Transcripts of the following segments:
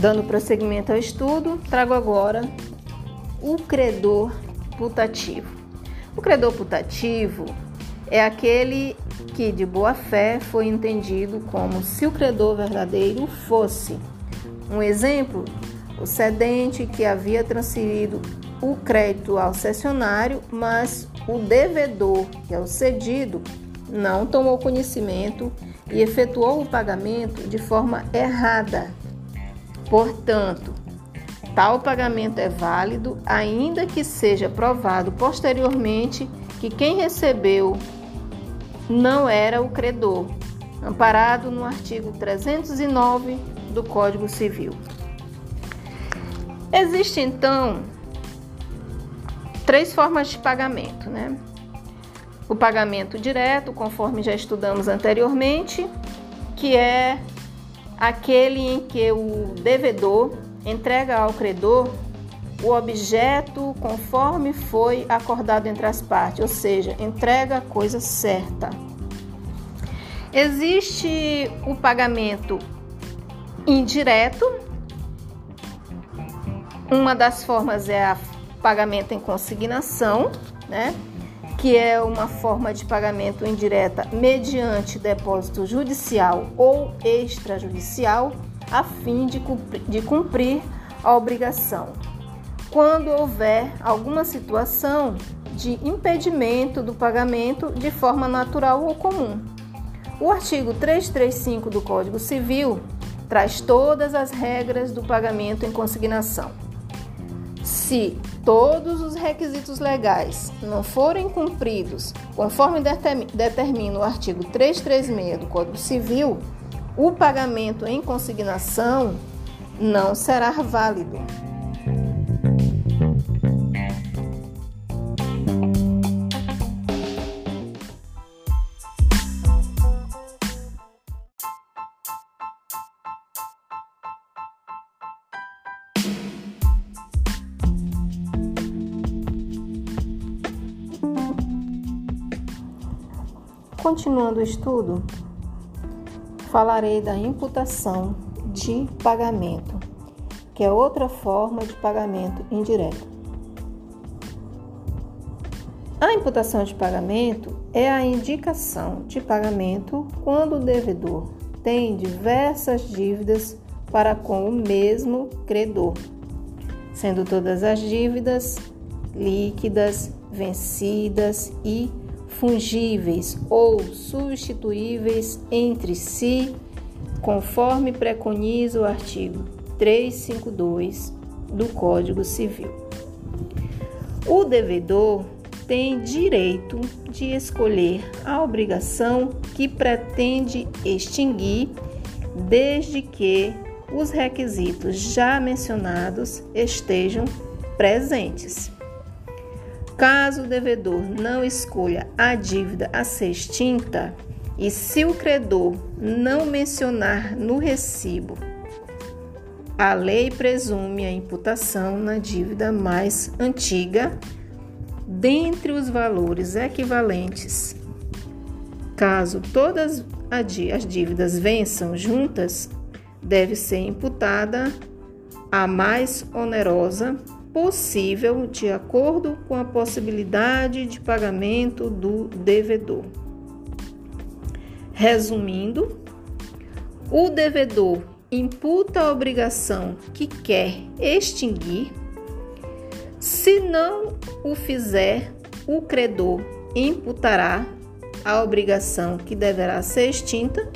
Dando prosseguimento ao estudo, trago agora o credor putativo. O credor putativo é aquele que de boa fé foi entendido como se o credor verdadeiro fosse. Um exemplo, o cedente que havia transferido o crédito ao cessionário, mas o devedor, que é o cedido, não tomou conhecimento e efetuou o pagamento de forma errada. Portanto, tal pagamento é válido, ainda que seja provado posteriormente que quem recebeu não era o credor, amparado no artigo 309 do Código Civil. Existe então três formas de pagamento, né? O pagamento direto, conforme já estudamos anteriormente, que é aquele em que o devedor entrega ao credor o objeto conforme foi acordado entre as partes, ou seja, entrega a coisa certa. Existe o pagamento indireto. Uma das formas é o pagamento em consignação, né? Que é uma forma de pagamento indireta mediante depósito judicial ou extrajudicial, a fim de cumprir, de cumprir a obrigação. Quando houver alguma situação de impedimento do pagamento de forma natural ou comum. O artigo 335 do Código Civil traz todas as regras do pagamento em consignação. Se todos os requisitos legais não forem cumpridos conforme determina o artigo 336 do Código Civil, o pagamento em consignação não será válido. Continuando o estudo, falarei da imputação de pagamento, que é outra forma de pagamento indireto. A imputação de pagamento é a indicação de pagamento quando o devedor tem diversas dívidas para com o mesmo credor, sendo todas as dívidas líquidas, vencidas e fungíveis ou substituíveis entre si, conforme preconiza o artigo 352 do Código Civil. O devedor tem direito de escolher a obrigação que pretende extinguir, desde que os requisitos já mencionados estejam presentes. Caso o devedor não escolha a dívida a ser extinta e se o credor não mencionar no recibo, a lei presume a imputação na dívida mais antiga dentre os valores equivalentes. Caso todas as dívidas vençam juntas, deve ser imputada a mais onerosa possível de acordo com a possibilidade de pagamento do devedor. Resumindo, o devedor imputa a obrigação que quer extinguir. Se não o fizer, o credor imputará a obrigação que deverá ser extinta.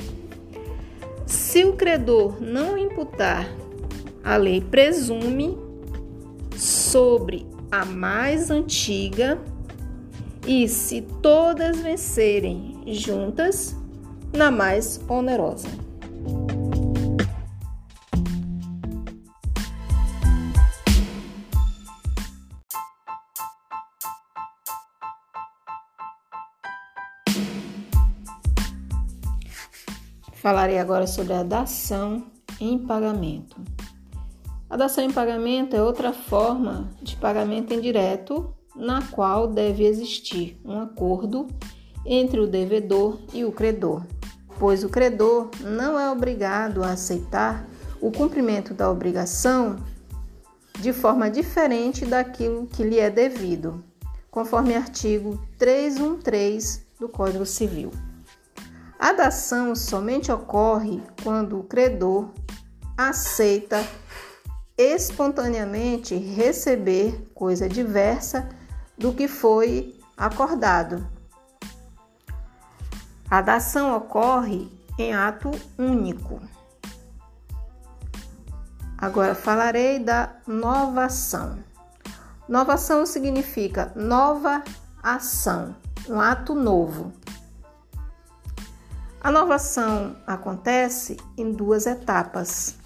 Se o credor não imputar, a lei presume sobre a mais antiga e, se todas vencerem juntas, na mais onerosa. Falarei agora sobre a dação em pagamento. A dação em pagamento é outra forma de pagamento indireto na qual deve existir um acordo entre o devedor e o credor, pois o credor não é obrigado a aceitar o cumprimento da obrigação de forma diferente daquilo que lhe é devido, conforme artigo 313 do Código Civil. A dação somente ocorre quando o credor aceita espontaneamente receber coisa diversa do que foi acordado. A dação ocorre em ato único. Agora falarei da novação. Novação significa nova ação, um ato novo. A novação acontece em duas etapas.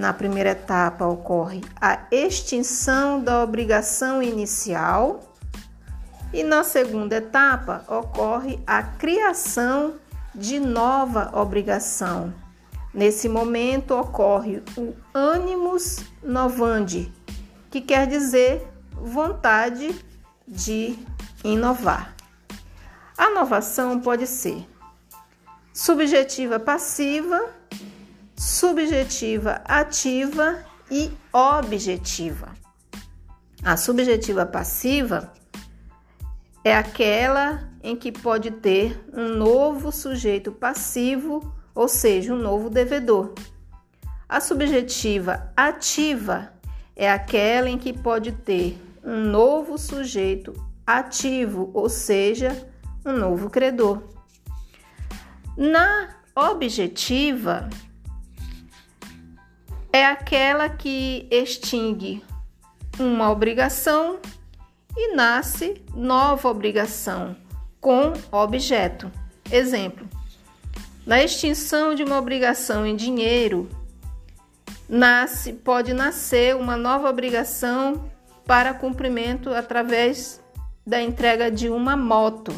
Na primeira etapa ocorre a extinção da obrigação inicial e na segunda etapa ocorre a criação de nova obrigação. Nesse momento ocorre o animus novandi, que quer dizer vontade de inovar. A inovação pode ser subjetiva passiva, subjetiva ativa e objetiva. A subjetiva passiva é aquela em que pode ter um novo sujeito passivo, ou seja, um novo devedor. A subjetiva ativa é aquela em que pode ter um novo sujeito ativo, ou seja, um novo credor. Na objetiva, é aquela que extingue uma obrigação e nasce nova obrigação com objeto. Exemplo: na extinção de uma obrigação em dinheiro, nasce pode nascer uma nova obrigação para cumprimento através da entrega de uma moto